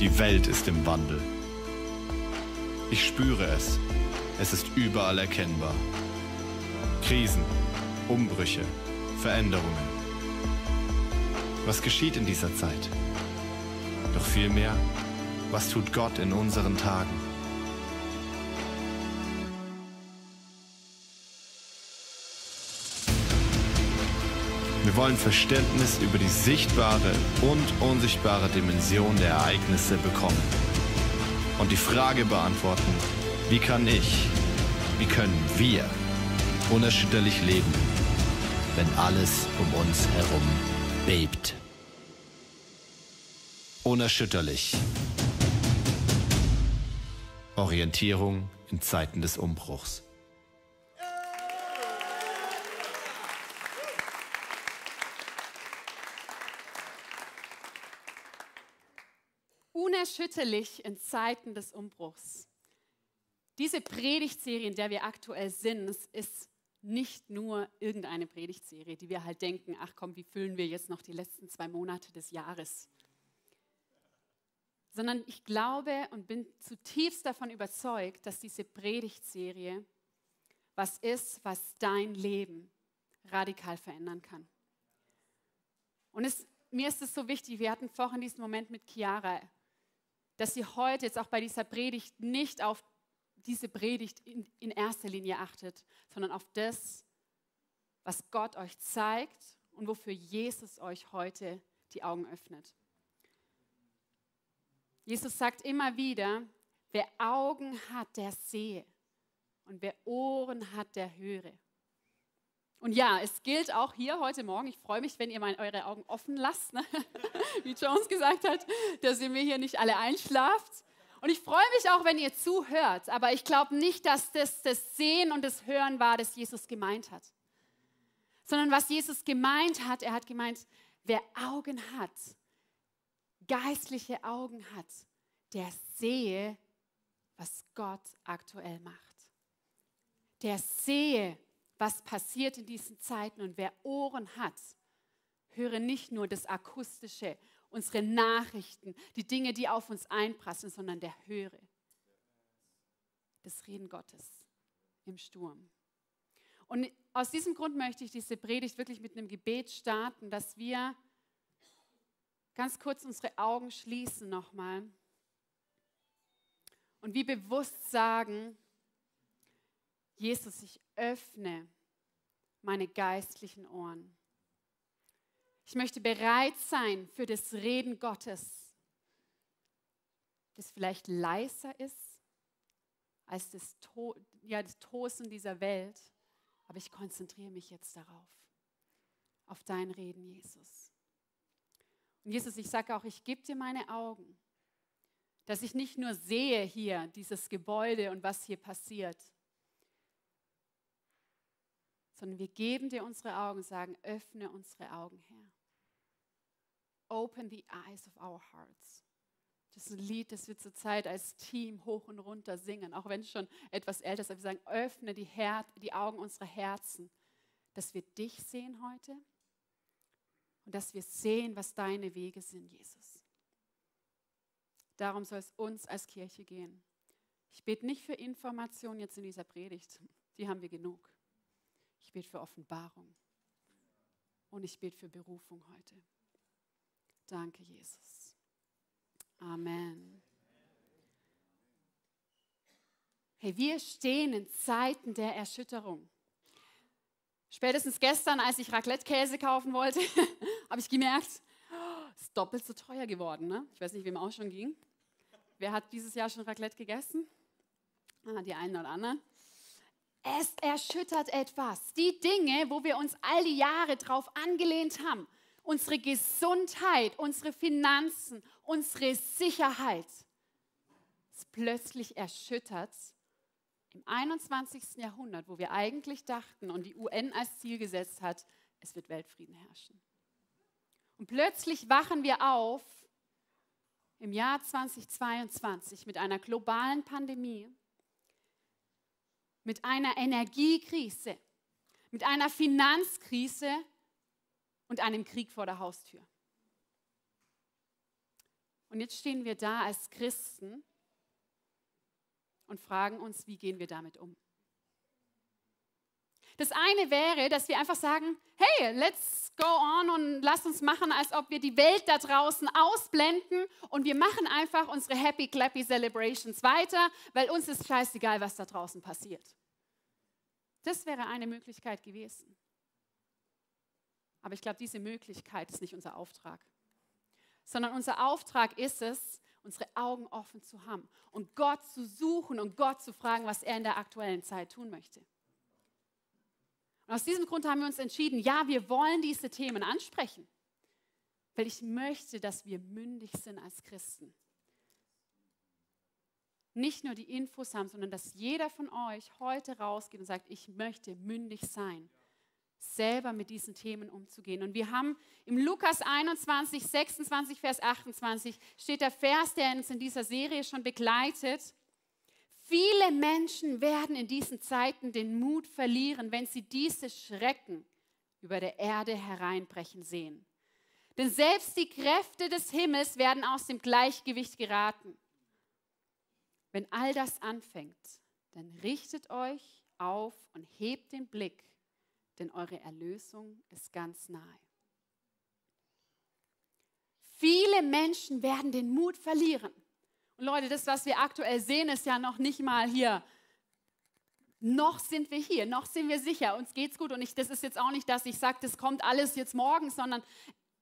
Die Welt ist im Wandel. Ich spüre es. Es ist überall erkennbar. Krisen, Umbrüche, Veränderungen. Was geschieht in dieser Zeit? Doch vielmehr, was tut Gott in unseren Tagen? Wir wollen Verständnis über die sichtbare und unsichtbare Dimension der Ereignisse bekommen. Und die Frage beantworten, wie kann ich, wie können wir unerschütterlich leben, wenn alles um uns herum bebt. Unerschütterlich. Orientierung in Zeiten des Umbruchs. Unerschütterlich in Zeiten des Umbruchs. Diese Predigtserie, in der wir aktuell sind, ist nicht nur irgendeine Predigtserie, die wir halt denken, ach komm, wie füllen wir jetzt noch die letzten zwei Monate des Jahres? Sondern ich glaube und bin zutiefst davon überzeugt, dass diese Predigtserie was ist, was dein Leben radikal verändern kann. Und es, mir ist es so wichtig, wir hatten vorhin diesen Moment mit Chiara, dass sie heute jetzt auch bei dieser Predigt nicht auf diese Predigt in, in erster Linie achtet, sondern auf das, was Gott euch zeigt und wofür Jesus euch heute die Augen öffnet. Jesus sagt immer wieder, wer Augen hat, der sehe. Und wer Ohren hat, der höre. Und ja, es gilt auch hier heute Morgen. Ich freue mich, wenn ihr mal eure Augen offen lasst, ne? wie Jones gesagt hat, dass ihr mir hier nicht alle einschlaft. Und ich freue mich auch, wenn ihr zuhört, aber ich glaube nicht, dass das das Sehen und das Hören war, das Jesus gemeint hat. Sondern was Jesus gemeint hat, er hat gemeint, wer Augen hat, geistliche Augen hat, der sehe, was Gott aktuell macht. Der sehe, was passiert in diesen Zeiten. Und wer Ohren hat, höre nicht nur das Akustische unsere Nachrichten, die Dinge, die auf uns einprassen, sondern der höre das Reden Gottes im Sturm. Und aus diesem Grund möchte ich diese Predigt wirklich mit einem Gebet starten, dass wir ganz kurz unsere Augen schließen nochmal und wie bewusst sagen, Jesus, ich öffne meine geistlichen Ohren. Ich möchte bereit sein für das Reden Gottes, das vielleicht leiser ist als das, to ja, das Tosen dieser Welt. Aber ich konzentriere mich jetzt darauf, auf dein Reden, Jesus. Und Jesus, ich sage auch, ich gebe dir meine Augen, dass ich nicht nur sehe hier dieses Gebäude und was hier passiert, sondern wir geben dir unsere Augen und sagen, öffne unsere Augen, Herr. Open the eyes of our hearts. Das ist ein Lied, das wir zurzeit als Team hoch und runter singen, auch wenn es schon etwas älter ist. Aber wir sagen, öffne die, Her die Augen unserer Herzen, dass wir dich sehen heute und dass wir sehen, was deine Wege sind, Jesus. Darum soll es uns als Kirche gehen. Ich bete nicht für Information jetzt in dieser Predigt, die haben wir genug. Ich bete für Offenbarung und ich bete für Berufung heute. Danke, Jesus. Amen. Hey, wir stehen in Zeiten der Erschütterung. Spätestens gestern, als ich Raclette-Käse kaufen wollte, habe ich gemerkt, es ist doppelt so teuer geworden. Ne? Ich weiß nicht, wem auch schon ging. Wer hat dieses Jahr schon Raclette gegessen? Ah, die einen oder anderen. Es erschüttert etwas. Die Dinge, wo wir uns all die Jahre drauf angelehnt haben, unsere Gesundheit, unsere Finanzen, unsere Sicherheit ist plötzlich erschüttert im 21. Jahrhundert, wo wir eigentlich dachten und die UN als Ziel gesetzt hat, es wird Weltfrieden herrschen. Und plötzlich wachen wir auf im Jahr 2022 mit einer globalen Pandemie, mit einer Energiekrise, mit einer Finanzkrise und einem Krieg vor der Haustür. Und jetzt stehen wir da als Christen und fragen uns, wie gehen wir damit um? Das eine wäre, dass wir einfach sagen, hey, let's go on und lass uns machen, als ob wir die Welt da draußen ausblenden und wir machen einfach unsere Happy Clappy Celebrations weiter, weil uns ist scheißegal, was da draußen passiert. Das wäre eine Möglichkeit gewesen. Aber ich glaube, diese Möglichkeit ist nicht unser Auftrag, sondern unser Auftrag ist es, unsere Augen offen zu haben und Gott zu suchen und Gott zu fragen, was er in der aktuellen Zeit tun möchte. Und aus diesem Grund haben wir uns entschieden, ja, wir wollen diese Themen ansprechen, weil ich möchte, dass wir mündig sind als Christen. Nicht nur die Infos haben, sondern dass jeder von euch heute rausgeht und sagt, ich möchte mündig sein, selber mit diesen Themen umzugehen. Und wir haben im Lukas 21, 26, Vers 28 steht der Vers, der uns in dieser Serie schon begleitet. Viele Menschen werden in diesen Zeiten den Mut verlieren, wenn sie diese Schrecken über der Erde hereinbrechen sehen. Denn selbst die Kräfte des Himmels werden aus dem Gleichgewicht geraten. Wenn all das anfängt, dann richtet euch auf und hebt den Blick, denn eure Erlösung ist ganz nahe. Viele Menschen werden den Mut verlieren. Und Leute, das, was wir aktuell sehen, ist ja noch nicht mal hier. Noch sind wir hier, noch sind wir sicher, uns geht's gut. Und ich, das ist jetzt auch nicht, dass ich sage, das kommt alles jetzt morgen, sondern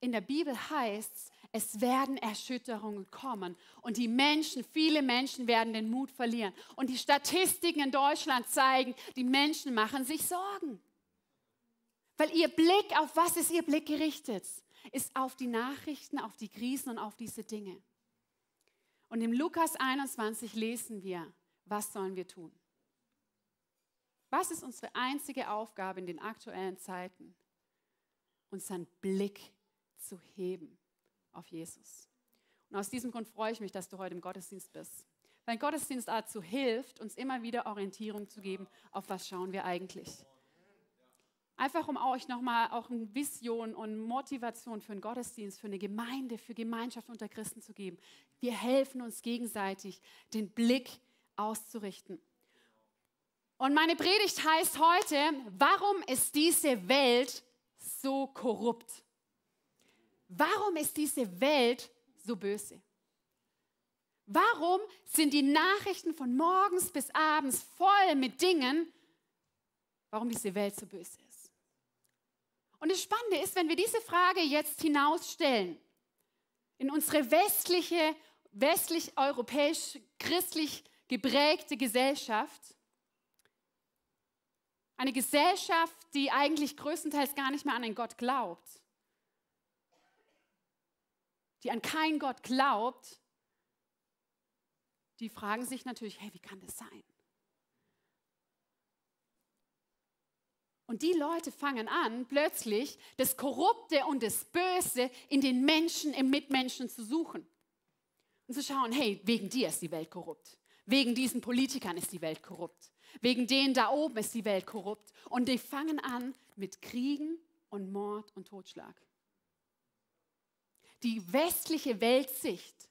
in der Bibel heißt es, es werden Erschütterungen kommen und die Menschen, viele Menschen werden den Mut verlieren. Und die Statistiken in Deutschland zeigen, die Menschen machen sich Sorgen. Weil ihr Blick, auf was ist ihr Blick gerichtet? Ist auf die Nachrichten, auf die Krisen und auf diese Dinge. Und im Lukas 21 lesen wir, was sollen wir tun? Was ist unsere einzige Aufgabe in den aktuellen Zeiten? Unseren Blick zu heben auf Jesus. Und aus diesem Grund freue ich mich, dass du heute im Gottesdienst bist. Weil Gottesdienst dazu hilft, uns immer wieder Orientierung zu geben, auf was schauen wir eigentlich. Einfach um euch nochmal auch eine Vision und Motivation für einen Gottesdienst, für eine Gemeinde, für Gemeinschaft unter Christen zu geben. Wir helfen uns gegenseitig, den Blick auszurichten. Und meine Predigt heißt heute, warum ist diese Welt so korrupt? Warum ist diese Welt so böse? Warum sind die Nachrichten von morgens bis abends voll mit Dingen, warum diese Welt so böse ist? Und das Spannende ist, wenn wir diese Frage jetzt hinausstellen in unsere westliche, westlich-europäisch, christlich geprägte Gesellschaft, eine Gesellschaft, die eigentlich größtenteils gar nicht mehr an einen Gott glaubt, die an keinen Gott glaubt, die fragen sich natürlich, hey, wie kann das sein? Und die Leute fangen an, plötzlich das Korrupte und das Böse in den Menschen, im Mitmenschen zu suchen. Und zu schauen, hey, wegen dir ist die Welt korrupt. Wegen diesen Politikern ist die Welt korrupt. Wegen denen da oben ist die Welt korrupt. Und die fangen an mit Kriegen und Mord und Totschlag. Die westliche Weltsicht,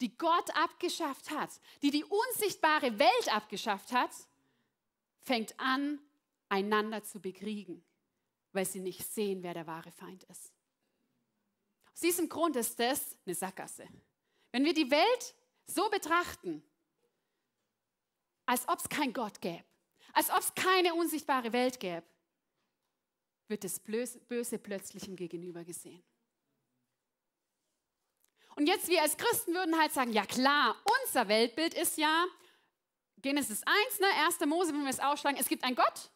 die Gott abgeschafft hat, die die unsichtbare Welt abgeschafft hat, fängt an, einander zu bekriegen, weil sie nicht sehen, wer der wahre Feind ist. Aus diesem Grund ist das eine Sackgasse. Wenn wir die Welt so betrachten, als ob es keinen Gott gäbe, als ob es keine unsichtbare Welt gäbe, wird das Böse plötzlich im Gegenüber gesehen. Und jetzt wir als Christen würden halt sagen, ja klar, unser Weltbild ist ja Genesis 1, ne, 1. Mose, wenn wir es ausschlagen, es gibt einen Gott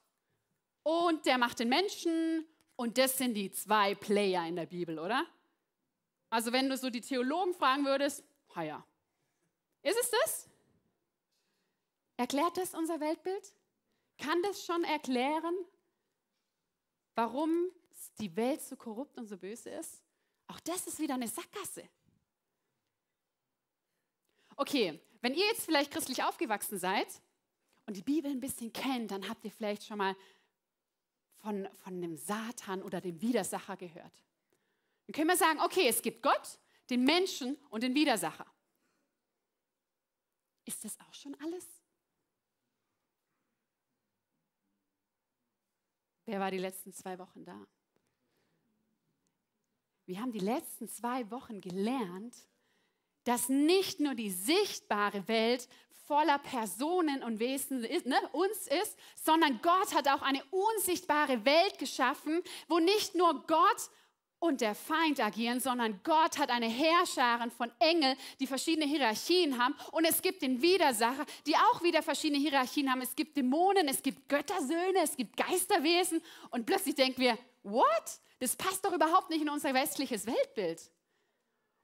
und der macht den Menschen und das sind die zwei Player in der Bibel, oder? Also wenn du so die Theologen fragen würdest, ha ja, ist es das? Erklärt das unser Weltbild? Kann das schon erklären, warum die Welt so korrupt und so böse ist? Auch das ist wieder eine Sackgasse. Okay, wenn ihr jetzt vielleicht christlich aufgewachsen seid und die Bibel ein bisschen kennt, dann habt ihr vielleicht schon mal von, von dem Satan oder dem Widersacher gehört. Dann können wir sagen, okay, es gibt Gott, den Menschen und den Widersacher. Ist das auch schon alles? Wer war die letzten zwei Wochen da? Wir haben die letzten zwei Wochen gelernt, dass nicht nur die sichtbare Welt voller Personen und Wesen ist, ne, uns ist, sondern Gott hat auch eine unsichtbare Welt geschaffen, wo nicht nur Gott und der Feind agieren, sondern Gott hat eine Herrscherin von Engeln, die verschiedene Hierarchien haben. Und es gibt den Widersacher, die auch wieder verschiedene Hierarchien haben. Es gibt Dämonen, es gibt Göttersöhne, es gibt Geisterwesen. Und plötzlich denken wir, what? Das passt doch überhaupt nicht in unser westliches Weltbild.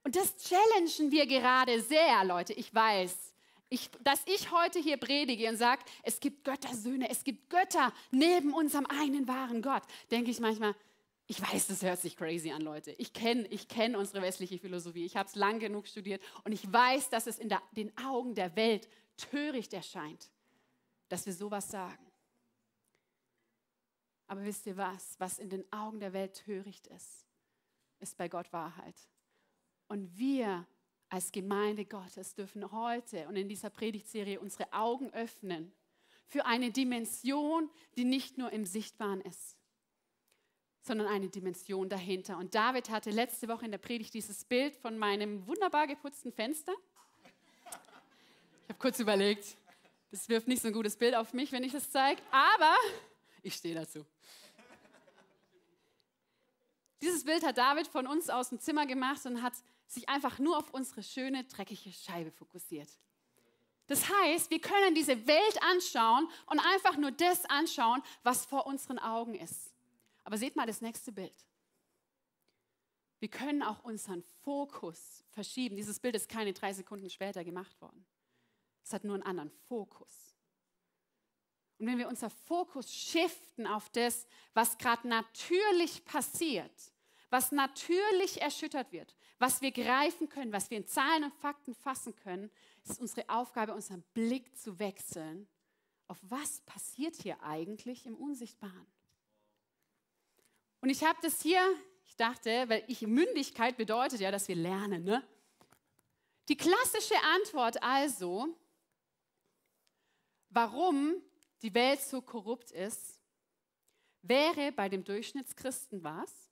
Und das challengen wir gerade sehr, Leute. Ich weiß, ich, dass ich heute hier predige und sage, es gibt Göttersöhne, es gibt Götter neben unserem einen wahren Gott, denke ich manchmal, ich weiß, das hört sich crazy an, Leute. Ich kenne ich kenn unsere westliche Philosophie. Ich habe es lang genug studiert und ich weiß, dass es in der, den Augen der Welt töricht erscheint, dass wir sowas sagen. Aber wisst ihr was? Was in den Augen der Welt töricht ist, ist bei Gott Wahrheit. Und wir als Gemeinde Gottes dürfen heute und in dieser Predigtserie unsere Augen öffnen für eine Dimension, die nicht nur im Sichtbaren ist sondern eine Dimension dahinter. Und David hatte letzte Woche in der Predigt dieses Bild von meinem wunderbar geputzten Fenster. Ich habe kurz überlegt, das wirft nicht so ein gutes Bild auf mich, wenn ich das zeige, aber ich stehe dazu. Dieses Bild hat David von uns aus dem Zimmer gemacht und hat sich einfach nur auf unsere schöne, dreckige Scheibe fokussiert. Das heißt, wir können diese Welt anschauen und einfach nur das anschauen, was vor unseren Augen ist. Aber seht mal das nächste Bild. Wir können auch unseren Fokus verschieben. Dieses Bild ist keine drei Sekunden später gemacht worden. Es hat nur einen anderen Fokus. Und wenn wir unser Fokus shiften auf das, was gerade natürlich passiert, was natürlich erschüttert wird, was wir greifen können, was wir in Zahlen und Fakten fassen können, ist unsere Aufgabe, unseren Blick zu wechseln auf was passiert hier eigentlich im Unsichtbaren. Und ich habe das hier, ich dachte, weil ich Mündigkeit bedeutet ja, dass wir lernen. Ne? Die klassische Antwort also, warum die Welt so korrupt ist, wäre bei dem Durchschnittschristen was?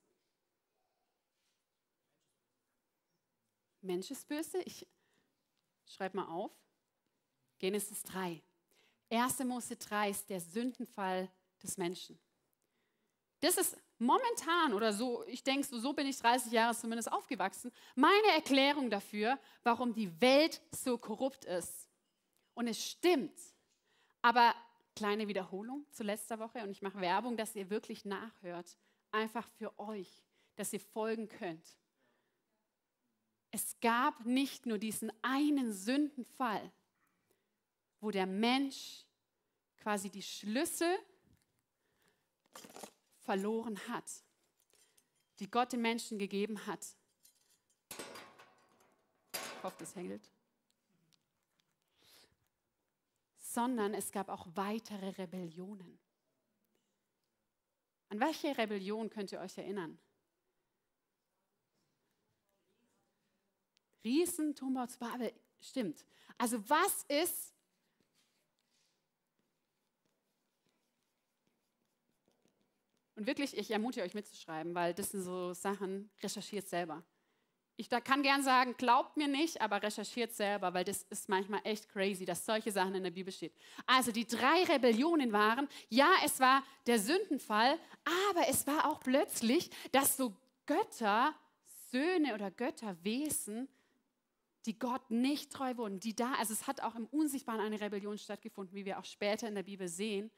Mensch ist böse. Ich schreibe mal auf. Genesis 3. 1. Mose 3 ist der Sündenfall des Menschen. Das ist momentan oder so, ich denke, so, so bin ich 30 Jahre zumindest aufgewachsen, meine Erklärung dafür, warum die Welt so korrupt ist. Und es stimmt. Aber kleine Wiederholung zu letzter Woche und ich mache Werbung, dass ihr wirklich nachhört. Einfach für euch, dass ihr folgen könnt. Es gab nicht nur diesen einen Sündenfall, wo der Mensch quasi die Schlüssel verloren hat, die Gott den Menschen gegeben hat. Ich hoffe, das hält. Sondern es gab auch weitere Rebellionen. An welche Rebellion könnt ihr euch erinnern? Riesen, Turmbau zu Babel, stimmt. Also was ist Und wirklich, ich ermutige euch mitzuschreiben, weil das sind so Sachen, recherchiert selber. Ich da kann gern sagen, glaubt mir nicht, aber recherchiert selber, weil das ist manchmal echt crazy, dass solche Sachen in der Bibel stehen. Also die drei Rebellionen waren, ja, es war der Sündenfall, aber es war auch plötzlich, dass so Götter, Söhne oder Götterwesen, die Gott nicht treu wurden, die da, also es hat auch im Unsichtbaren eine Rebellion stattgefunden, wie wir auch später in der Bibel sehen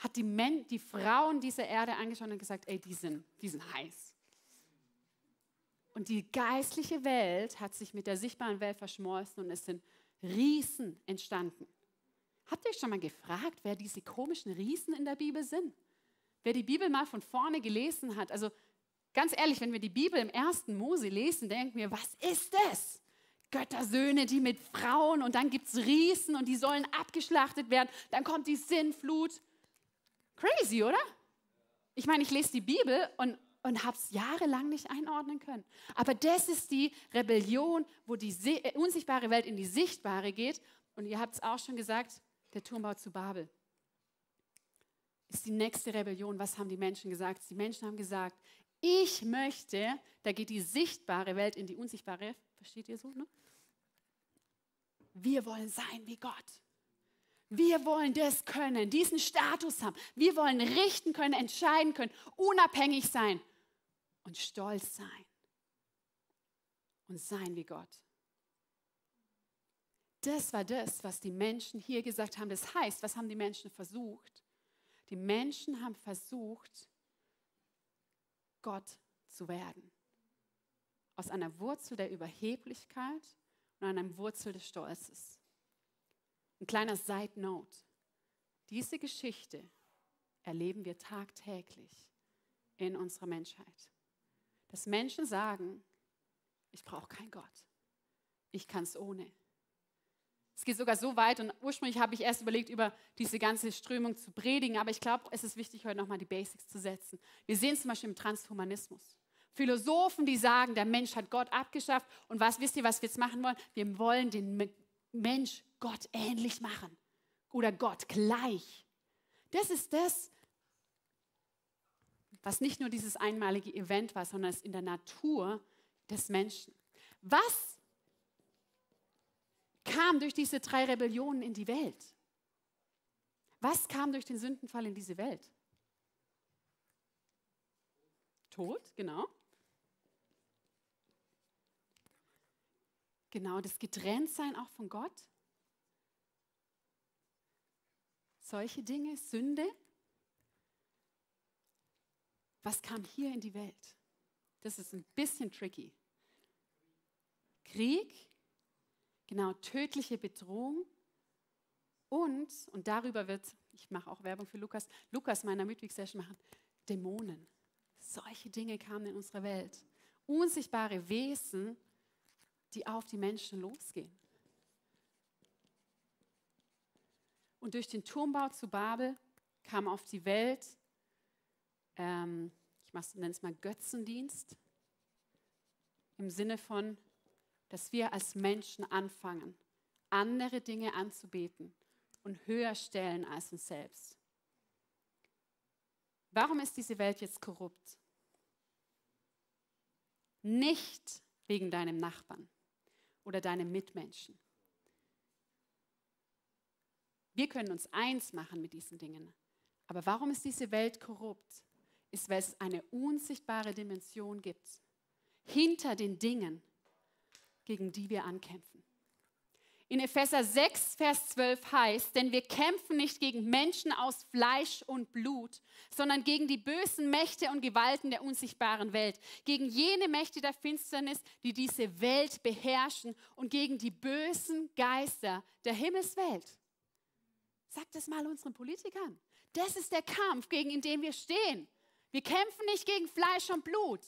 hat die, Men die Frauen dieser Erde angeschaut und gesagt, ey, die sind, die sind heiß. Und die geistliche Welt hat sich mit der sichtbaren Welt verschmolzen und es sind Riesen entstanden. Habt ihr euch schon mal gefragt, wer diese komischen Riesen in der Bibel sind? Wer die Bibel mal von vorne gelesen hat. Also ganz ehrlich, wenn wir die Bibel im ersten Mose lesen, denken wir, was ist das? Göttersöhne, die mit Frauen und dann gibt es Riesen und die sollen abgeschlachtet werden. Dann kommt die Sinnflut Crazy, oder? Ich meine, ich lese die Bibel und und habe es jahrelang nicht einordnen können. Aber das ist die Rebellion, wo die äh, unsichtbare Welt in die sichtbare geht. Und ihr habt es auch schon gesagt, der Turmbau zu Babel ist die nächste Rebellion. Was haben die Menschen gesagt? Die Menschen haben gesagt, ich möchte, da geht die sichtbare Welt in die unsichtbare, versteht ihr so? Ne? Wir wollen sein wie Gott. Wir wollen das können, diesen Status haben. Wir wollen richten können, entscheiden können, unabhängig sein und stolz sein und sein wie Gott. Das war das, was die Menschen hier gesagt haben. Das heißt, was haben die Menschen versucht? Die Menschen haben versucht, Gott zu werden. Aus einer Wurzel der Überheblichkeit und einer Wurzel des Stolzes. Ein kleiner Side Note. Diese Geschichte erleben wir tagtäglich in unserer Menschheit. Dass Menschen sagen, ich brauche keinen Gott. Ich kann es ohne. Es geht sogar so weit und ursprünglich habe ich erst überlegt, über diese ganze Strömung zu predigen, aber ich glaube, es ist wichtig, heute nochmal die Basics zu setzen. Wir sehen zum Beispiel im Transhumanismus. Philosophen, die sagen, der Mensch hat Gott abgeschafft und was wisst ihr, was wir jetzt machen wollen? Wir wollen den Mensch Gott ähnlich machen oder Gott gleich. Das ist das, was nicht nur dieses einmalige Event war, sondern es in der Natur des Menschen. Was kam durch diese drei Rebellionen in die Welt? Was kam durch den Sündenfall in diese Welt? Tod, genau. Genau, das Getrenntsein auch von Gott. Solche Dinge, Sünde. Was kam hier in die Welt? Das ist ein bisschen tricky. Krieg, genau, tödliche Bedrohung und, und darüber wird, ich mache auch Werbung für Lukas, Lukas meiner Midweek-Session machen, Dämonen. Solche Dinge kamen in unsere Welt. Unsichtbare Wesen, die auf die Menschen losgehen. Und durch den Turmbau zu Babel kam auf die Welt, ähm, ich nenne es mal Götzendienst, im Sinne von, dass wir als Menschen anfangen, andere Dinge anzubeten und höher stellen als uns selbst. Warum ist diese Welt jetzt korrupt? Nicht wegen deinem Nachbarn oder deinem Mitmenschen. Wir können uns eins machen mit diesen Dingen. Aber warum ist diese Welt korrupt? Ist, weil es eine unsichtbare Dimension gibt. Hinter den Dingen, gegen die wir ankämpfen. In Epheser 6, Vers 12 heißt, denn wir kämpfen nicht gegen Menschen aus Fleisch und Blut, sondern gegen die bösen Mächte und Gewalten der unsichtbaren Welt, gegen jene Mächte der Finsternis, die diese Welt beherrschen und gegen die bösen Geister der Himmelswelt. Sagt das mal unseren Politikern. Das ist der Kampf, gegen den wir stehen. Wir kämpfen nicht gegen Fleisch und Blut.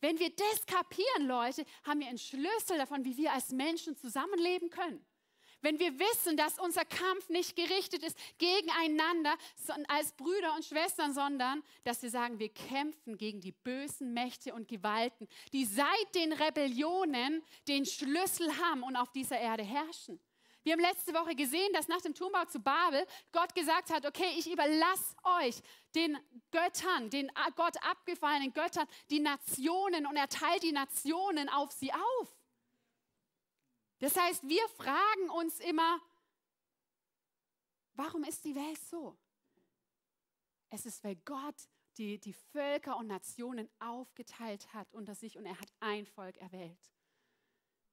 Wenn wir das kapieren, Leute, haben wir einen Schlüssel davon, wie wir als Menschen zusammenleben können. Wenn wir wissen, dass unser Kampf nicht gerichtet ist gegeneinander als Brüder und Schwestern, sondern dass wir sagen, wir kämpfen gegen die bösen Mächte und Gewalten, die seit den Rebellionen den Schlüssel haben und auf dieser Erde herrschen. Wir haben letzte Woche gesehen, dass nach dem Turmbau zu Babel Gott gesagt hat, okay, ich überlasse euch den Göttern, den Gott abgefallenen Göttern, die Nationen und er teilt die Nationen auf sie auf. Das heißt, wir fragen uns immer, warum ist die Welt so? Es ist, weil Gott die, die Völker und Nationen aufgeteilt hat unter sich und er hat ein Volk erwählt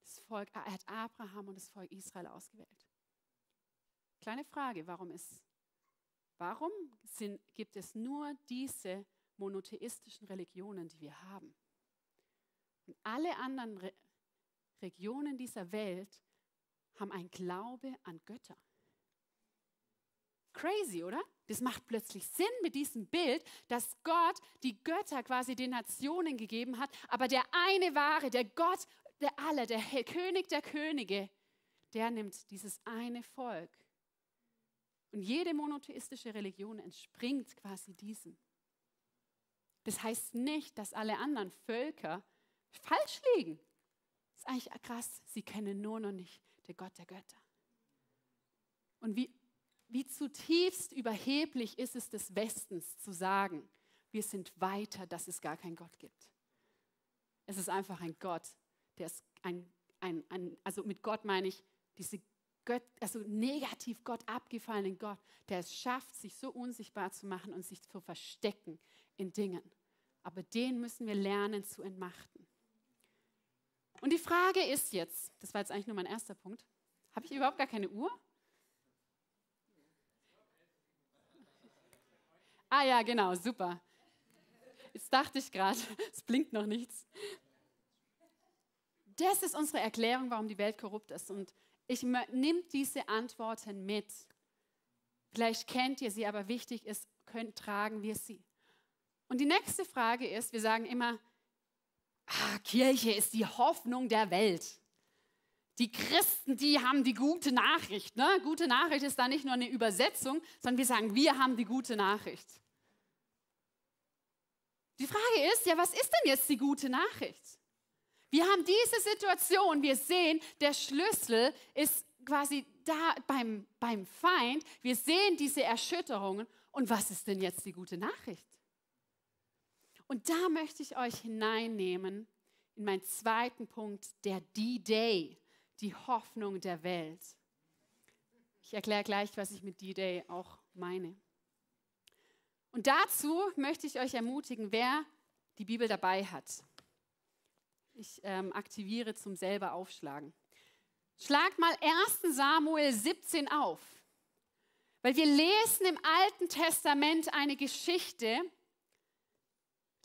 das Volk, er hat Abraham und das Volk Israel ausgewählt. Kleine Frage, warum ist, warum sind, gibt es nur diese monotheistischen Religionen, die wir haben? Und alle anderen Re Regionen dieser Welt haben ein Glaube an Götter. Crazy, oder? Das macht plötzlich Sinn mit diesem Bild, dass Gott die Götter quasi den Nationen gegeben hat, aber der eine wahre, der Gott der aller, der König der Könige, der nimmt dieses eine Volk. Und jede monotheistische Religion entspringt quasi diesem. Das heißt nicht, dass alle anderen Völker falsch liegen. Das ist eigentlich krass. Sie kennen nur noch nicht den Gott der Götter. Und wie, wie zutiefst überheblich ist es des Westens zu sagen, wir sind weiter, dass es gar keinen Gott gibt. Es ist einfach ein Gott, der ist ein, ein, ein also mit Gott meine ich diese Gott, also negativ Gott abgefallenen Gott, der es schafft, sich so unsichtbar zu machen und sich zu verstecken in Dingen. Aber den müssen wir lernen zu entmachten. Und die Frage ist jetzt, das war jetzt eigentlich nur mein erster Punkt, habe ich überhaupt gar keine Uhr? Ah ja, genau, super. Jetzt dachte ich gerade, es blinkt noch nichts. Das ist unsere Erklärung, warum die Welt korrupt ist. Und ich nehme diese Antworten mit. Vielleicht kennt ihr sie, aber wichtig ist, können, tragen wir sie. Und die nächste Frage ist, wir sagen immer, ah, Kirche ist die Hoffnung der Welt. Die Christen, die haben die gute Nachricht. Ne? Gute Nachricht ist da nicht nur eine Übersetzung, sondern wir sagen, wir haben die gute Nachricht. Die Frage ist, ja, was ist denn jetzt die gute Nachricht? Wir haben diese Situation, wir sehen, der Schlüssel ist quasi da beim, beim Feind. Wir sehen diese Erschütterungen. Und was ist denn jetzt die gute Nachricht? Und da möchte ich euch hineinnehmen in meinen zweiten Punkt, der D-Day, die Hoffnung der Welt. Ich erkläre gleich, was ich mit D-Day auch meine. Und dazu möchte ich euch ermutigen, wer die Bibel dabei hat. Ich ähm, aktiviere zum selber aufschlagen. Schlag mal 1 Samuel 17 auf, weil wir lesen im Alten Testament eine Geschichte,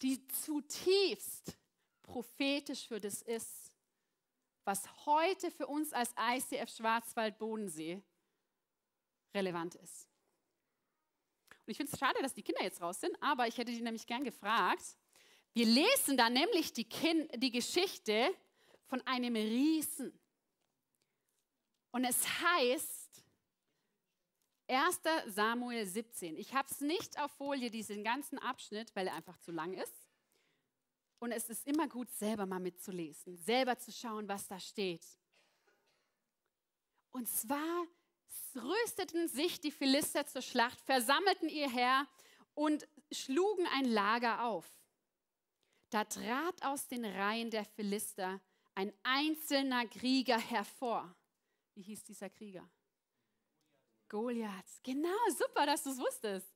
die zutiefst prophetisch für das ist, was heute für uns als ICF Schwarzwald-Bodensee relevant ist. Und ich finde es schade, dass die Kinder jetzt raus sind, aber ich hätte die nämlich gern gefragt, wir lesen da nämlich die, kind, die Geschichte von einem Riesen. Und es heißt 1 Samuel 17. Ich habe es nicht auf Folie, diesen ganzen Abschnitt, weil er einfach zu lang ist. Und es ist immer gut, selber mal mitzulesen, selber zu schauen, was da steht. Und zwar rüsteten sich die Philister zur Schlacht, versammelten ihr Heer und schlugen ein Lager auf. Da trat aus den Reihen der Philister ein einzelner Krieger hervor. Wie hieß dieser Krieger? Goliath. Genau, super, dass du es wusstest.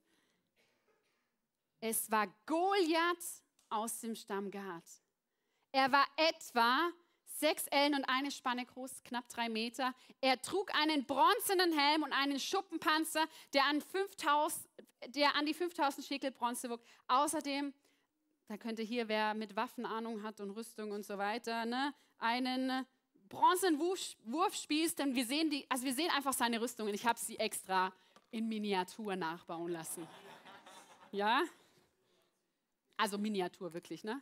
Es war Goliath aus dem Stamm Gad. Er war etwa sechs Ellen und eine Spanne groß, knapp drei Meter. Er trug einen bronzenen Helm und einen Schuppenpanzer, der an, 5000, der an die 5000 Schekel Bronze wog. Außerdem da könnte hier, wer mit Waffen Ahnung hat und Rüstung und so weiter, ne, einen bronzenen Wurfspieß, denn wir sehen, die, also wir sehen einfach seine Rüstung und ich habe sie extra in Miniatur nachbauen lassen. Ja? Also Miniatur wirklich, ne?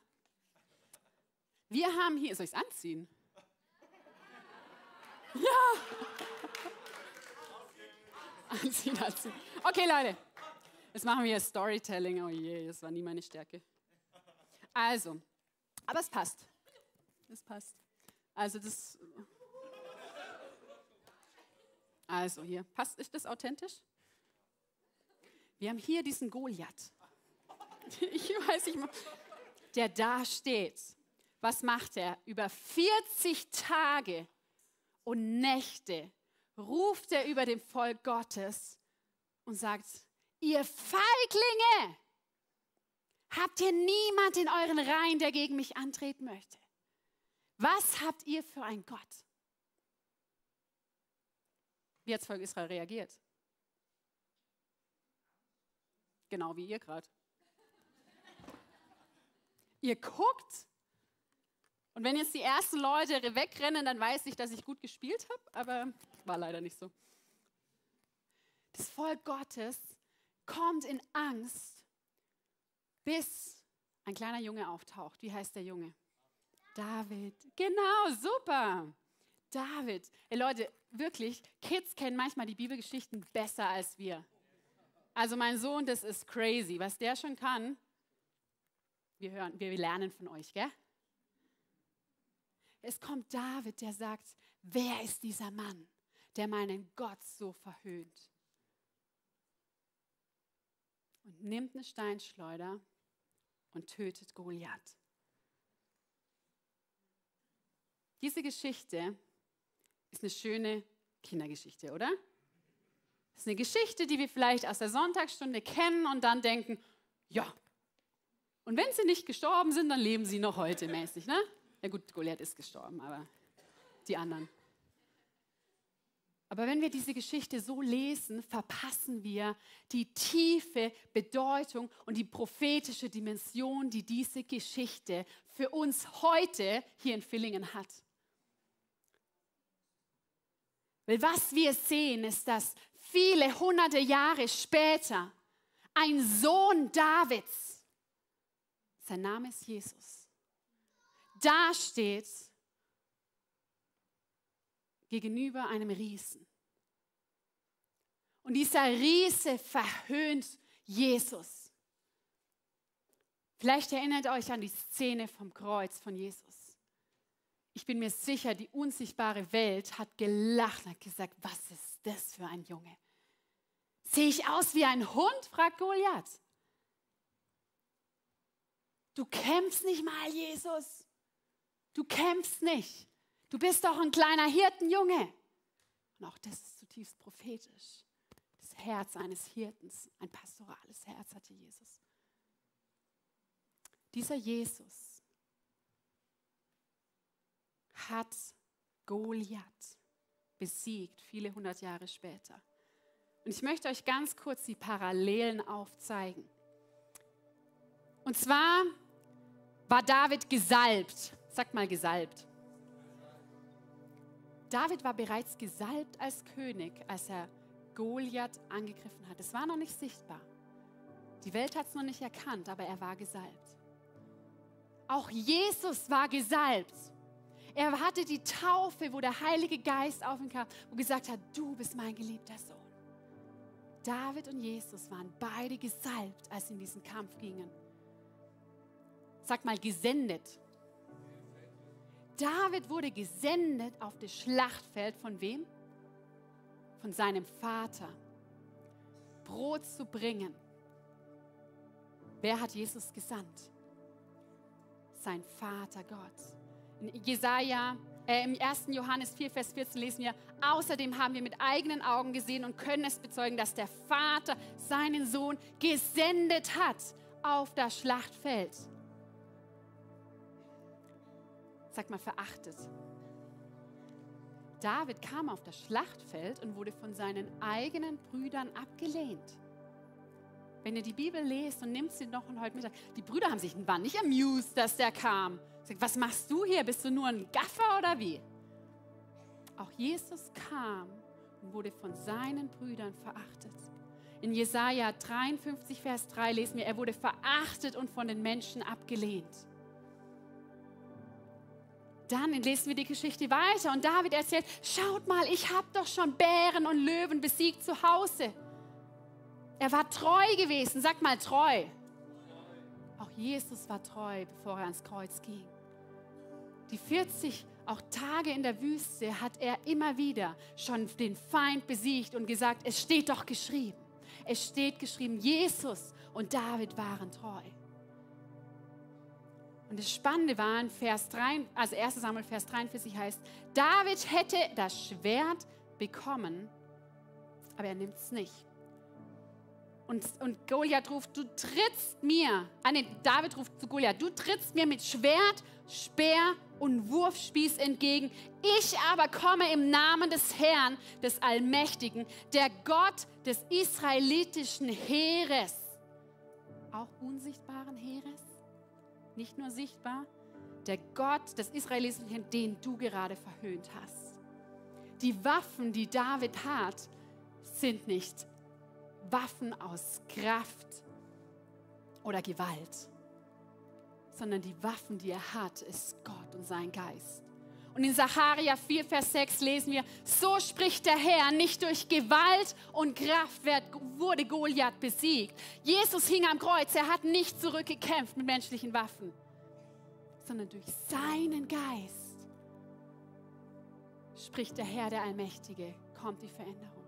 Wir haben hier, soll ich es anziehen? Ja! Anziehen, anziehen. Okay, Leute, jetzt machen wir Storytelling. Oh je, das war nie meine Stärke. Also, aber es passt. Es passt. Also das. Also hier, passt, ist das authentisch? Wir haben hier diesen Goliath. Ich weiß nicht, der da steht. Was macht er? Über 40 Tage und Nächte ruft er über dem Volk Gottes und sagt, ihr Feiglinge, Habt ihr niemand in euren Reihen, der gegen mich antreten möchte? Was habt ihr für ein Gott? Wie hat das Volk Israel reagiert? Genau wie ihr gerade. ihr guckt und wenn jetzt die ersten Leute wegrennen, dann weiß ich, dass ich gut gespielt habe, aber war leider nicht so. Das Volk Gottes kommt in Angst bis ein kleiner Junge auftaucht. Wie heißt der Junge? David. Genau, super. David. Hey Leute, wirklich, Kids kennen manchmal die Bibelgeschichten besser als wir. Also mein Sohn, das ist crazy, was der schon kann. wir, hören, wir lernen von euch, gell? Es kommt David, der sagt, wer ist dieser Mann, der meinen Gott so verhöhnt? Und nimmt eine Steinschleuder und tötet Goliath. Diese Geschichte ist eine schöne Kindergeschichte, oder? Das ist eine Geschichte, die wir vielleicht aus der Sonntagsstunde kennen und dann denken, ja. Und wenn sie nicht gestorben sind, dann leben sie noch heute mäßig, ne? Ja gut, Goliath ist gestorben, aber die anderen. Aber wenn wir diese Geschichte so lesen, verpassen wir die tiefe Bedeutung und die prophetische Dimension, die diese Geschichte für uns heute hier in Villingen hat. Weil was wir sehen, ist, dass viele hunderte Jahre später ein Sohn Davids, sein Name ist Jesus, dasteht gegenüber einem Riesen. Und dieser Riese verhöhnt Jesus. Vielleicht erinnert euch an die Szene vom Kreuz von Jesus. Ich bin mir sicher, die unsichtbare Welt hat gelacht und hat gesagt, was ist das für ein Junge? Sehe ich aus wie ein Hund? fragt Goliath. Du kämpfst nicht mal, Jesus. Du kämpfst nicht. Du bist doch ein kleiner Hirtenjunge. Und auch das ist zutiefst prophetisch. Das Herz eines Hirtens, ein pastorales Herz hatte Jesus. Dieser Jesus hat Goliath besiegt, viele hundert Jahre später. Und ich möchte euch ganz kurz die Parallelen aufzeigen. Und zwar war David gesalbt. Sagt mal gesalbt. David war bereits gesalbt als König, als er Goliath angegriffen hat. Es war noch nicht sichtbar. Die Welt hat es noch nicht erkannt, aber er war gesalbt. Auch Jesus war gesalbt. Er hatte die Taufe, wo der Heilige Geist auf ihn kam, wo gesagt hat, du bist mein geliebter Sohn. David und Jesus waren beide gesalbt, als sie in diesen Kampf gingen. Sag mal, gesendet. David wurde gesendet auf das Schlachtfeld von wem? Von seinem Vater. Brot zu bringen. Wer hat Jesus gesandt? Sein Vater Gott. In Jesaja, äh, im 1. Johannes 4, Vers 14 lesen wir: Außerdem haben wir mit eigenen Augen gesehen und können es bezeugen, dass der Vater seinen Sohn gesendet hat auf das Schlachtfeld sag mal, verachtet. David kam auf das Schlachtfeld und wurde von seinen eigenen Brüdern abgelehnt. Wenn ihr die Bibel lest und nimmt sie noch heute Mittag, die Brüder haben sich waren nicht amused, dass der kam. Sagt, was machst du hier? Bist du nur ein Gaffer oder wie? Auch Jesus kam und wurde von seinen Brüdern verachtet. In Jesaja 53, Vers 3 lesen wir, er wurde verachtet und von den Menschen abgelehnt. Dann lesen wir die Geschichte weiter und David erzählt, schaut mal, ich habe doch schon Bären und Löwen besiegt zu Hause. Er war treu gewesen, sag mal treu. Auch Jesus war treu, bevor er ans Kreuz ging. Die 40 auch Tage in der Wüste hat er immer wieder schon den Feind besiegt und gesagt, es steht doch geschrieben. Es steht geschrieben, Jesus und David waren treu. Und das Spannende war in Vers 3, also 1 Samuel Vers 43 heißt, David hätte das Schwert bekommen, aber er nimmt es nicht. Und, und Goliath ruft, du trittst mir, ah nee, David ruft zu Goliath, du trittst mir mit Schwert, Speer und Wurfspieß entgegen. Ich aber komme im Namen des Herrn, des Allmächtigen, der Gott des israelitischen Heeres, auch unsichtbaren Heeres nicht nur sichtbar, der Gott des israelitischen, den du gerade verhöhnt hast. Die Waffen, die David hat, sind nicht Waffen aus Kraft oder Gewalt, sondern die Waffen, die er hat, ist Gott und sein Geist. Und in Sacharia 4, Vers 6 lesen wir, so spricht der Herr, nicht durch Gewalt und Kraft wurde Goliath besiegt. Jesus hing am Kreuz, er hat nicht zurückgekämpft mit menschlichen Waffen, sondern durch seinen Geist spricht der Herr, der Allmächtige, kommt die Veränderung.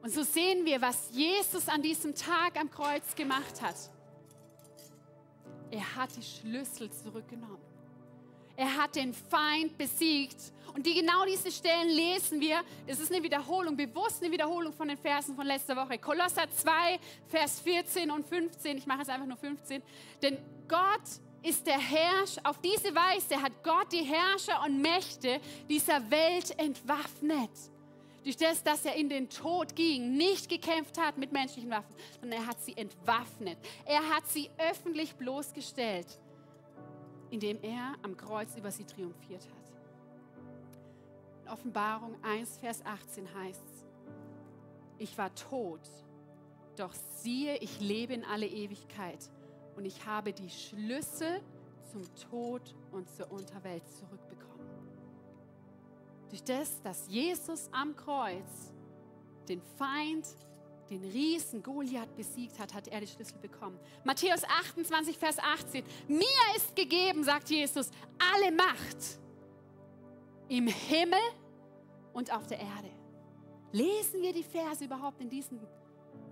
Und so sehen wir, was Jesus an diesem Tag am Kreuz gemacht hat. Er hat die Schlüssel zurückgenommen. Er hat den Feind besiegt. Und die, genau diese Stellen lesen wir. Es ist eine Wiederholung, bewusst eine Wiederholung von den Versen von letzter Woche. Kolosser 2, Vers 14 und 15. Ich mache jetzt einfach nur 15. Denn Gott ist der Herrscher, auf diese Weise hat Gott die Herrscher und Mächte dieser Welt entwaffnet. Durch das, dass er in den Tod ging, nicht gekämpft hat mit menschlichen Waffen, sondern er hat sie entwaffnet. Er hat sie öffentlich bloßgestellt, indem er am Kreuz über sie triumphiert hat. In Offenbarung 1, Vers 18 heißt es, ich war tot, doch siehe, ich lebe in alle Ewigkeit und ich habe die Schlüssel zum Tod und zur Unterwelt zurückbekommen. Durch das, dass Jesus am Kreuz den Feind, den Riesen Goliath besiegt hat, hat er die Schlüssel bekommen. Matthäus 28, Vers 18. Mir ist gegeben, sagt Jesus, alle Macht im Himmel und auf der Erde. Lesen wir die Verse überhaupt in diesem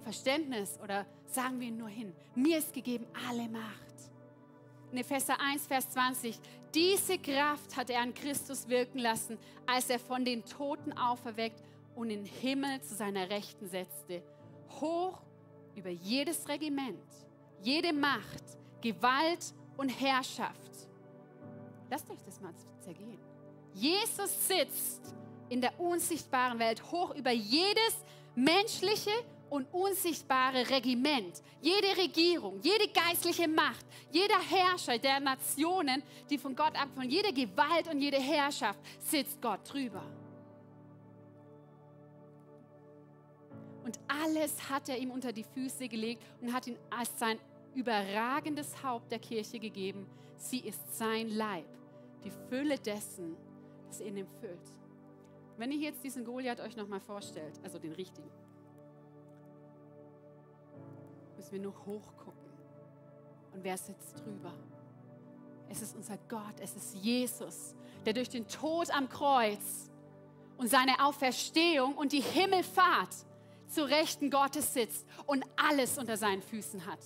Verständnis oder sagen wir ihn nur hin? Mir ist gegeben alle Macht in Epheser 1, Vers 20, diese Kraft hat er an Christus wirken lassen, als er von den Toten auferweckt und in den Himmel zu seiner Rechten setzte. Hoch über jedes Regiment, jede Macht, Gewalt und Herrschaft. Lasst euch das mal zergehen. Jesus sitzt in der unsichtbaren Welt hoch über jedes menschliche und unsichtbare Regiment, jede Regierung, jede geistliche Macht, jeder Herrscher der Nationen, die von Gott abfallen, jede Gewalt und jede Herrschaft sitzt Gott drüber. Alles hat er ihm unter die Füße gelegt und hat ihn als sein überragendes Haupt der Kirche gegeben. Sie ist sein Leib, die Fülle dessen, das in ihm füllt. Wenn ihr jetzt diesen Goliath euch nochmal vorstellt, also den richtigen, müssen wir nur hochgucken. Und wer sitzt drüber? Es ist unser Gott, es ist Jesus, der durch den Tod am Kreuz und seine Auferstehung und die Himmelfahrt zu Rechten Gottes sitzt und alles unter seinen Füßen hat.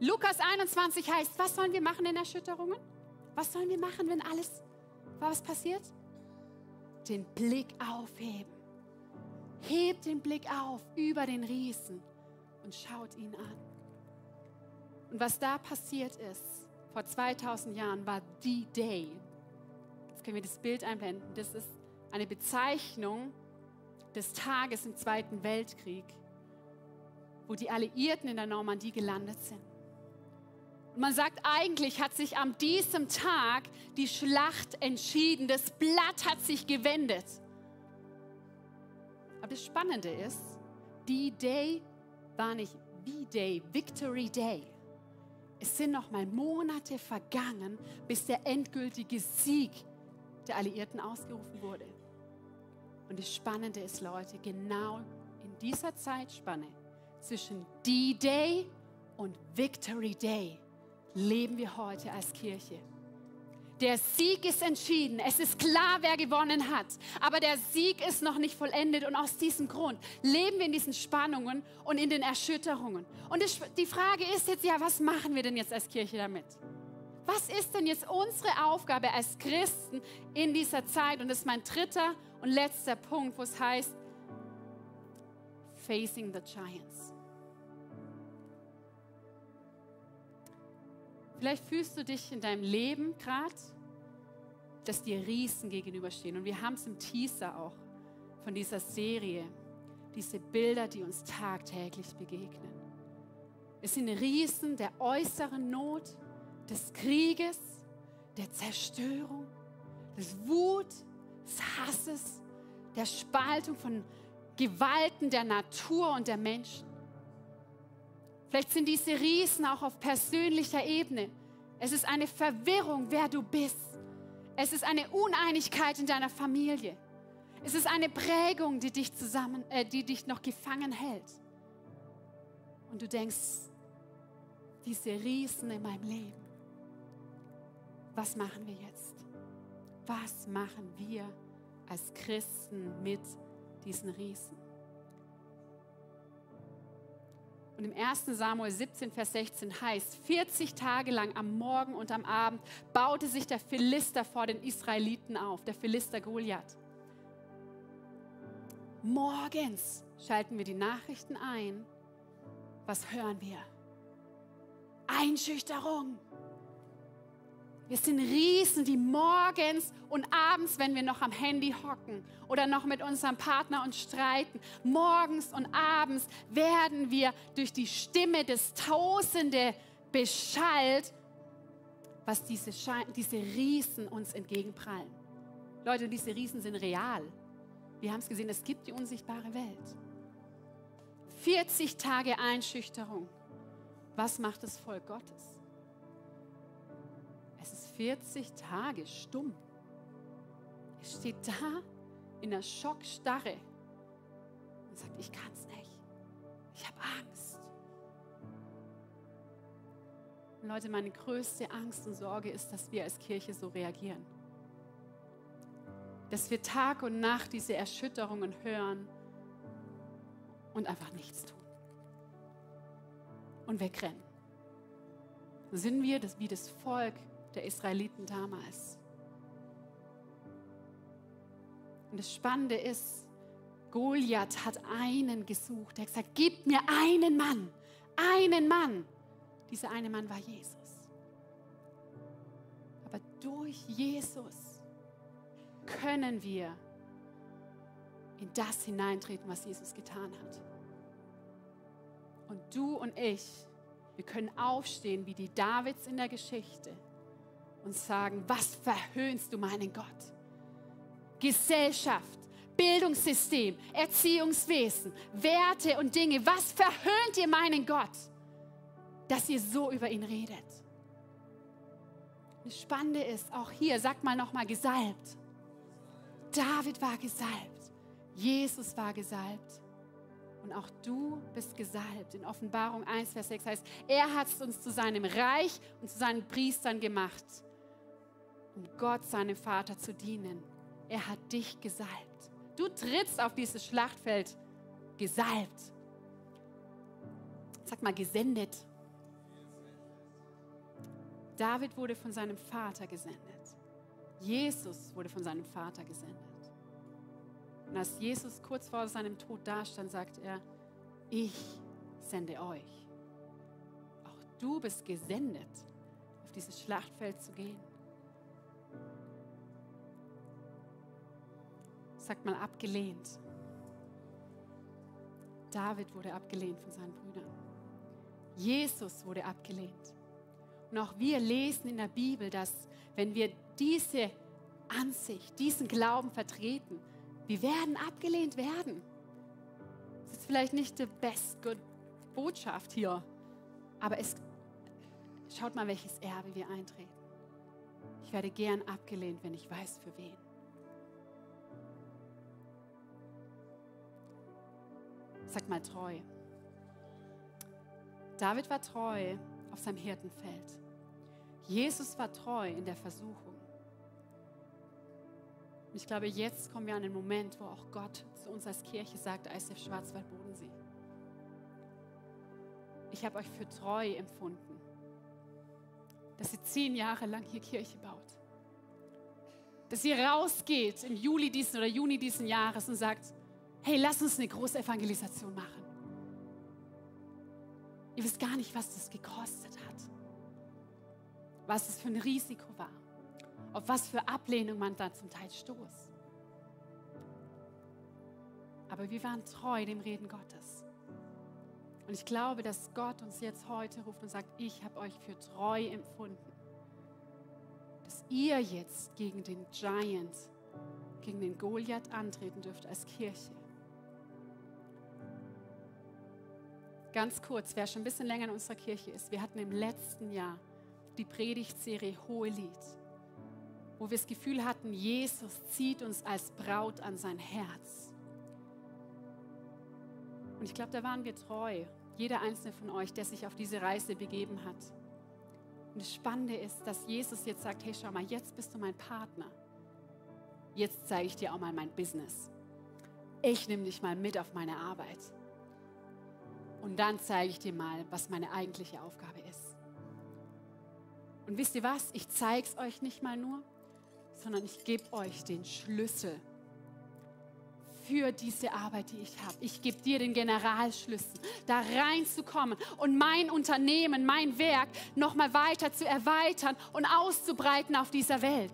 Lukas 21 heißt, was sollen wir machen in Erschütterungen? Was sollen wir machen, wenn alles, was passiert? Den Blick aufheben. Hebt den Blick auf über den Riesen und schaut ihn an. Und was da passiert ist, vor 2000 Jahren, war the Day. Jetzt können wir das Bild einblenden. Das ist eine Bezeichnung des Tages im Zweiten Weltkrieg, wo die Alliierten in der Normandie gelandet sind. Und man sagt, eigentlich hat sich an diesem Tag die Schlacht entschieden. Das Blatt hat sich gewendet. Aber das Spannende ist, die Day war nicht V-Day, Victory Day. Es sind noch mal Monate vergangen, bis der endgültige Sieg der Alliierten ausgerufen wurde. Und das Spannende ist, Leute, genau in dieser Zeitspanne zwischen D-Day und Victory Day leben wir heute als Kirche. Der Sieg ist entschieden. Es ist klar, wer gewonnen hat. Aber der Sieg ist noch nicht vollendet. Und aus diesem Grund leben wir in diesen Spannungen und in den Erschütterungen. Und die Frage ist jetzt ja, was machen wir denn jetzt als Kirche damit? Was ist denn jetzt unsere Aufgabe als Christen in dieser Zeit? Und das ist mein dritter und letzter Punkt, wo es heißt, Facing the Giants. Vielleicht fühlst du dich in deinem Leben gerade, dass dir Riesen gegenüberstehen. Und wir haben es im Teaser auch von dieser Serie, diese Bilder, die uns tagtäglich begegnen. Es sind Riesen der äußeren Not, des Krieges, der Zerstörung, des Wut, des Hasses, der Spaltung von Gewalten der Natur und der Menschen. Vielleicht sind diese Riesen auch auf persönlicher Ebene. Es ist eine Verwirrung, wer du bist. Es ist eine Uneinigkeit in deiner Familie. Es ist eine Prägung, die dich zusammen, äh, die dich noch gefangen hält. Und du denkst, diese Riesen in meinem Leben, was machen wir jetzt? Was machen wir als Christen mit diesen Riesen? Und im 1. Samuel 17, Vers 16 heißt, 40 Tage lang am Morgen und am Abend baute sich der Philister vor den Israeliten auf, der Philister Goliath. Morgens schalten wir die Nachrichten ein. Was hören wir? Einschüchterung. Wir sind Riesen, die morgens und abends, wenn wir noch am Handy hocken oder noch mit unserem Partner uns streiten, morgens und abends werden wir durch die Stimme des Tausende beschallt, was diese, diese Riesen uns entgegenprallen. Leute, diese Riesen sind real. Wir haben es gesehen, es gibt die unsichtbare Welt. 40 Tage Einschüchterung. Was macht das Volk Gottes? Es ist 40 Tage stumm. Es steht da in der Schockstarre und sagt, ich kann es nicht. Ich habe Angst. Und Leute, meine größte Angst und Sorge ist, dass wir als Kirche so reagieren. Dass wir Tag und Nacht diese Erschütterungen hören und einfach nichts tun. Und wegrennen. Sind wir das, wie das Volk der Israeliten damals. Und das Spannende ist, Goliath hat einen gesucht. Er hat gesagt, gib mir einen Mann, einen Mann. Dieser eine Mann war Jesus. Aber durch Jesus können wir in das hineintreten, was Jesus getan hat. Und du und ich, wir können aufstehen wie die Davids in der Geschichte und sagen, was verhöhnst du meinen Gott? Gesellschaft, Bildungssystem, Erziehungswesen, Werte und Dinge, was verhöhnt ihr meinen Gott, dass ihr so über ihn redet? Das Spannende ist, auch hier, sagt mal nochmal, gesalbt. David war gesalbt, Jesus war gesalbt. Und auch du bist gesalbt. In Offenbarung 1, Vers 6 heißt, er hat uns zu seinem Reich und zu seinen Priestern gemacht um Gott, seinem Vater, zu dienen. Er hat dich gesalbt. Du trittst auf dieses Schlachtfeld gesalbt. Sag mal, gesendet. David wurde von seinem Vater gesendet. Jesus wurde von seinem Vater gesendet. Und als Jesus kurz vor seinem Tod dastand, sagt er, ich sende euch. Auch du bist gesendet, auf dieses Schlachtfeld zu gehen. Sagt mal abgelehnt. David wurde abgelehnt von seinen Brüdern. Jesus wurde abgelehnt. Und auch wir lesen in der Bibel, dass wenn wir diese Ansicht, diesen Glauben vertreten, wir werden abgelehnt werden. Das ist vielleicht nicht die beste Botschaft hier, aber es schaut mal, welches Erbe wir eintreten. Ich werde gern abgelehnt, wenn ich weiß, für wen. Sag mal treu. David war treu auf seinem Hirtenfeld. Jesus war treu in der Versuchung. Und ich glaube, jetzt kommen wir an den Moment, wo auch Gott zu uns als Kirche sagt, ICF Schwarzwald-Bodensee. Ich habe euch für treu empfunden, dass ihr zehn Jahre lang hier Kirche baut. Dass ihr rausgeht im Juli diesen oder Juni diesen Jahres und sagt, hey, lass uns eine große Evangelisation machen. Ihr wisst gar nicht, was das gekostet hat. Was es für ein Risiko war. Auf was für Ablehnung man da zum Teil stoß. Aber wir waren treu dem Reden Gottes. Und ich glaube, dass Gott uns jetzt heute ruft und sagt, ich habe euch für treu empfunden. Dass ihr jetzt gegen den Giant, gegen den Goliath antreten dürft als Kirche. Ganz kurz, wer schon ein bisschen länger in unserer Kirche ist, wir hatten im letzten Jahr die Predigtserie Hohe Lied, wo wir das Gefühl hatten, Jesus zieht uns als Braut an sein Herz. Und ich glaube, da waren wir treu, jeder einzelne von euch, der sich auf diese Reise begeben hat. Und das Spannende ist, dass Jesus jetzt sagt, hey, schau mal, jetzt bist du mein Partner. Jetzt zeige ich dir auch mal mein Business. Ich nehme dich mal mit auf meine Arbeit. Und dann zeige ich dir mal, was meine eigentliche Aufgabe ist. Und wisst ihr was? Ich zeige es euch nicht mal nur, sondern ich gebe euch den Schlüssel für diese Arbeit, die ich habe. Ich gebe dir den Generalschlüssel, da reinzukommen und mein Unternehmen, mein Werk nochmal weiter zu erweitern und auszubreiten auf dieser Welt.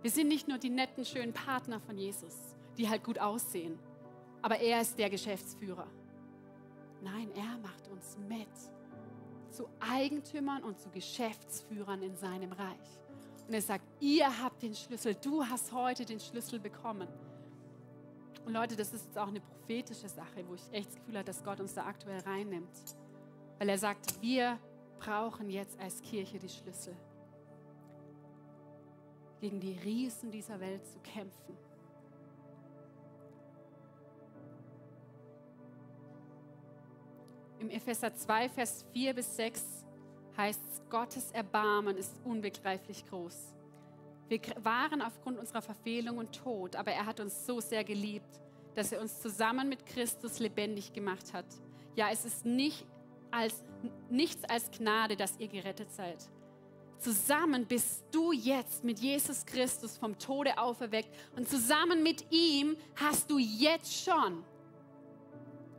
Wir sind nicht nur die netten, schönen Partner von Jesus, die halt gut aussehen, aber er ist der Geschäftsführer. Nein, er macht uns mit zu Eigentümern und zu Geschäftsführern in seinem Reich. Und er sagt, ihr habt den Schlüssel, du hast heute den Schlüssel bekommen. Und Leute, das ist jetzt auch eine prophetische Sache, wo ich echt das Gefühl habe, dass Gott uns da aktuell reinnimmt. Weil er sagt, wir brauchen jetzt als Kirche die Schlüssel, gegen die Riesen dieser Welt zu kämpfen. Im Epheser 2, Vers 4 bis 6 heißt es, Gottes Erbarmen ist unbegreiflich groß. Wir waren aufgrund unserer Verfehlung und Tod, aber er hat uns so sehr geliebt, dass er uns zusammen mit Christus lebendig gemacht hat. Ja, es ist nicht als, nichts als Gnade, dass ihr gerettet seid. Zusammen bist du jetzt mit Jesus Christus vom Tode auferweckt und zusammen mit ihm hast du jetzt schon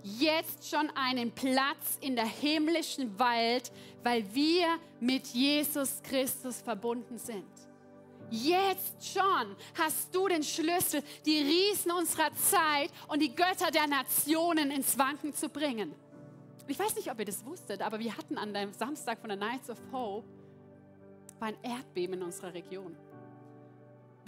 jetzt schon einen Platz in der himmlischen Welt, weil wir mit Jesus Christus verbunden sind. Jetzt schon hast du den Schlüssel, die Riesen unserer Zeit und die Götter der Nationen ins Wanken zu bringen. Ich weiß nicht, ob ihr das wusstet, aber wir hatten an dem Samstag von der Nights of Hope ein Erdbeben in unserer Region.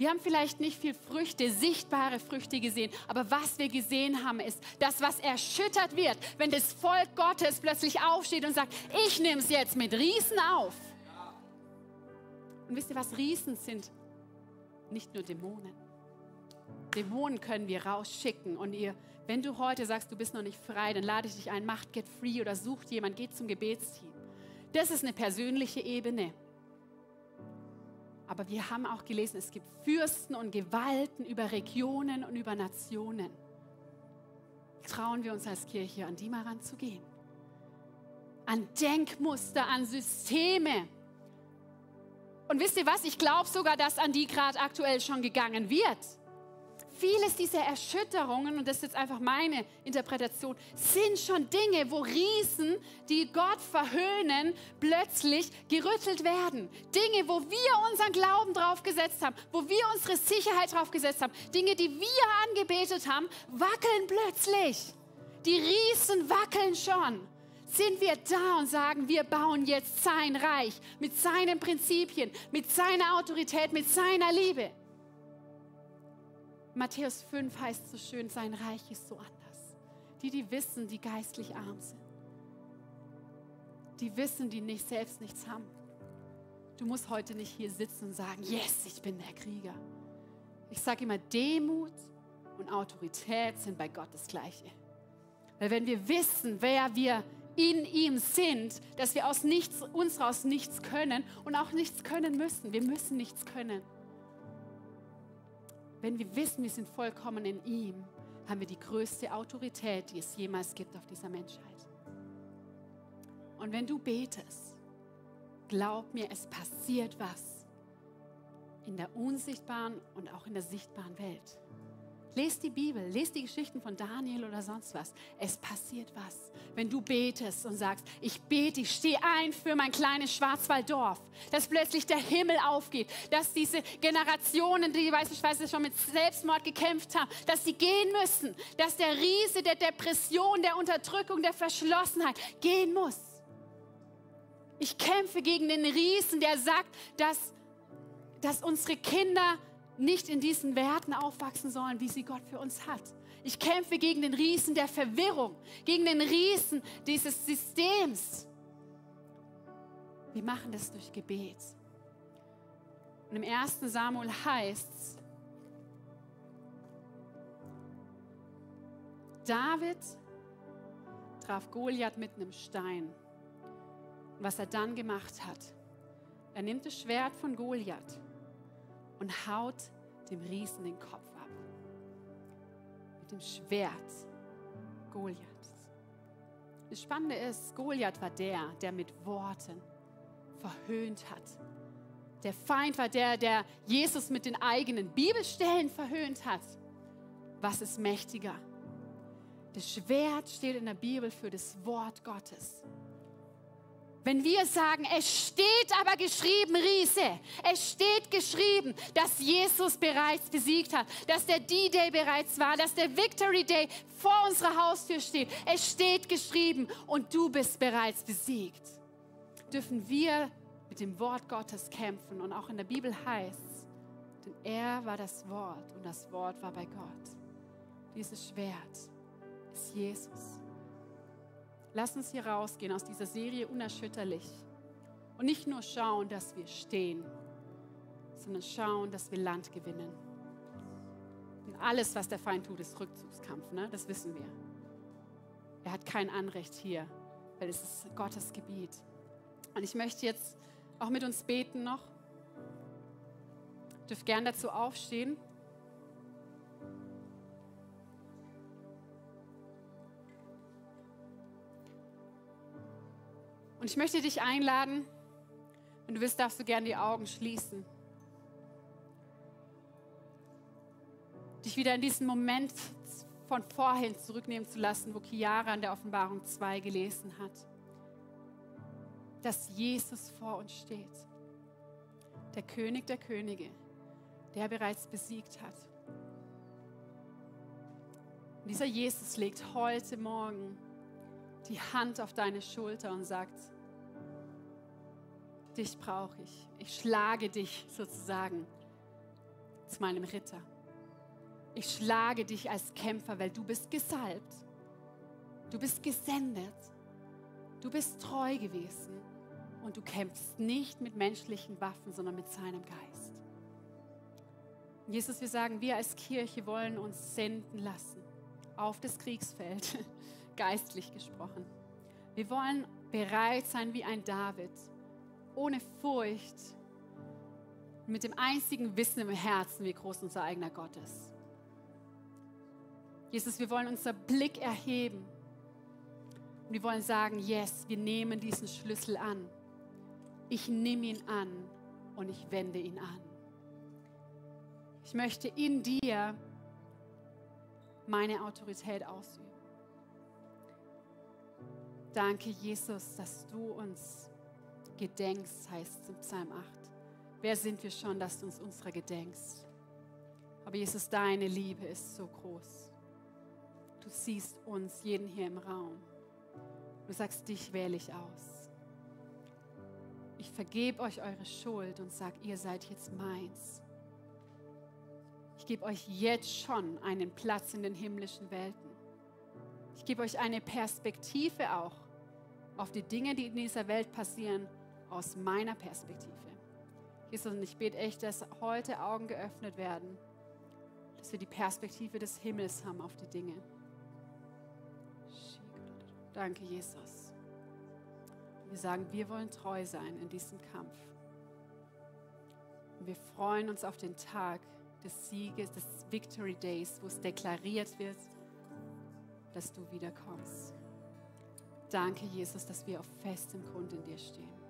Wir haben vielleicht nicht viel Früchte, sichtbare Früchte gesehen, aber was wir gesehen haben, ist, dass was erschüttert wird, wenn das Volk Gottes plötzlich aufsteht und sagt, ich nehme es jetzt mit Riesen auf. Und wisst ihr, was Riesen sind? Nicht nur Dämonen. Dämonen können wir rausschicken und ihr, wenn du heute sagst, du bist noch nicht frei, dann lade ich dich ein, macht Get Free oder sucht jemand, geht zum Gebetsteam. Das ist eine persönliche Ebene. Aber wir haben auch gelesen, es gibt Fürsten und Gewalten über Regionen und über Nationen. Trauen wir uns als Kirche, an die mal ranzugehen. An Denkmuster, an Systeme. Und wisst ihr was? Ich glaube sogar, dass an die gerade aktuell schon gegangen wird vieles dieser Erschütterungen, und das ist jetzt einfach meine Interpretation, sind schon Dinge, wo Riesen, die Gott verhöhnen, plötzlich gerüttelt werden. Dinge, wo wir unseren Glauben drauf gesetzt haben, wo wir unsere Sicherheit drauf gesetzt haben. Dinge, die wir angebetet haben, wackeln plötzlich. Die Riesen wackeln schon sind wir da und sagen, wir bauen jetzt sein Reich mit seinen Prinzipien, mit seiner Autorität, mit seiner Liebe. Matthäus 5 heißt so schön, sein Reich ist so anders. Die, die wissen, die geistlich arm sind. Die wissen, die nicht selbst nichts haben. Du musst heute nicht hier sitzen und sagen, yes, ich bin der Krieger. Ich sage immer, Demut und Autorität sind bei Gott das Gleiche. Weil wenn wir wissen, wer wir in ihm sind, dass wir aus nichts, uns aus nichts können und auch nichts können müssen. Wir müssen nichts können. Wenn wir wissen, wir sind vollkommen in ihm, haben wir die größte Autorität, die es jemals gibt auf dieser Menschheit. Und wenn du betest, glaub mir, es passiert was in der unsichtbaren und auch in der sichtbaren Welt. Lest die Bibel, lest die Geschichten von Daniel oder sonst was. Es passiert was. Wenn du betest und sagst, ich bete, ich stehe ein für mein kleines Schwarzwalddorf, dass plötzlich der Himmel aufgeht, dass diese Generationen, die beispielsweise schon mit Selbstmord gekämpft haben, dass sie gehen müssen, dass der Riese der Depression, der Unterdrückung, der Verschlossenheit gehen muss. Ich kämpfe gegen den Riesen, der sagt, dass, dass unsere Kinder nicht in diesen Werten aufwachsen sollen, wie sie Gott für uns hat. Ich kämpfe gegen den Riesen der Verwirrung, gegen den Riesen dieses Systems. Wir machen das durch Gebet. Und im 1. Samuel heißt es, David traf Goliath mit einem Stein. Und was er dann gemacht hat, er nimmt das Schwert von Goliath und haut dem Riesen den Kopf ab. Mit dem Schwert Goliath. Das Spannende ist, Goliath war der, der mit Worten verhöhnt hat. Der Feind war der, der Jesus mit den eigenen Bibelstellen verhöhnt hat. Was ist mächtiger? Das Schwert steht in der Bibel für das Wort Gottes. Wenn wir sagen, es steht aber geschrieben, Riese, es steht geschrieben, dass Jesus bereits besiegt hat, dass der D-Day bereits war, dass der Victory Day vor unserer Haustür steht. Es steht geschrieben und du bist bereits besiegt. Dürfen wir mit dem Wort Gottes kämpfen und auch in der Bibel heißt denn er war das Wort und das Wort war bei Gott. Dieses Schwert ist Jesus. Lass uns hier rausgehen aus dieser Serie unerschütterlich und nicht nur schauen, dass wir stehen, sondern schauen, dass wir Land gewinnen. Und alles, was der Feind tut, ist Rückzugskampf, ne? das wissen wir. Er hat kein Anrecht hier, weil es ist Gottes Gebiet. Und ich möchte jetzt auch mit uns beten noch. Ihr dürft gern dazu aufstehen. Und ich möchte dich einladen, wenn du willst, darfst du gerne die Augen schließen. Dich wieder in diesen Moment von vorhin zurücknehmen zu lassen, wo Chiara in der Offenbarung 2 gelesen hat. Dass Jesus vor uns steht. Der König der Könige, der bereits besiegt hat. Und dieser Jesus legt heute Morgen die Hand auf deine Schulter und sagt, dich brauche ich. Ich schlage dich sozusagen zu meinem Ritter. Ich schlage dich als Kämpfer, weil du bist gesalbt. Du bist gesendet. Du bist treu gewesen. Und du kämpfst nicht mit menschlichen Waffen, sondern mit seinem Geist. Jesus, wir sagen, wir als Kirche wollen uns senden lassen auf das Kriegsfeld, geistlich gesprochen. Wir wollen bereit sein wie ein David ohne Furcht, mit dem einzigen Wissen im Herzen, wie groß unser eigener Gott ist. Jesus, wir wollen unser Blick erheben und wir wollen sagen, yes, wir nehmen diesen Schlüssel an. Ich nehme ihn an und ich wende ihn an. Ich möchte in dir meine Autorität ausüben. Danke, Jesus, dass du uns gedenkst, heißt es im Psalm 8. Wer sind wir schon, dass du uns unserer gedenkst? Aber Jesus, deine Liebe ist so groß. Du siehst uns, jeden hier im Raum. Du sagst, dich wähle ich aus. Ich vergebe euch eure Schuld und sage, ihr seid jetzt meins. Ich gebe euch jetzt schon einen Platz in den himmlischen Welten. Ich gebe euch eine Perspektive auch auf die Dinge, die in dieser Welt passieren, aus meiner Perspektive. Jesus, und ich bete echt, dass heute Augen geöffnet werden, dass wir die Perspektive des Himmels haben auf die Dinge. Danke, Jesus. Wir sagen, wir wollen treu sein in diesem Kampf. Und wir freuen uns auf den Tag des Sieges, des Victory Days, wo es deklariert wird, dass du wiederkommst. Danke, Jesus, dass wir auf festem Grund in dir stehen.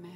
Amen.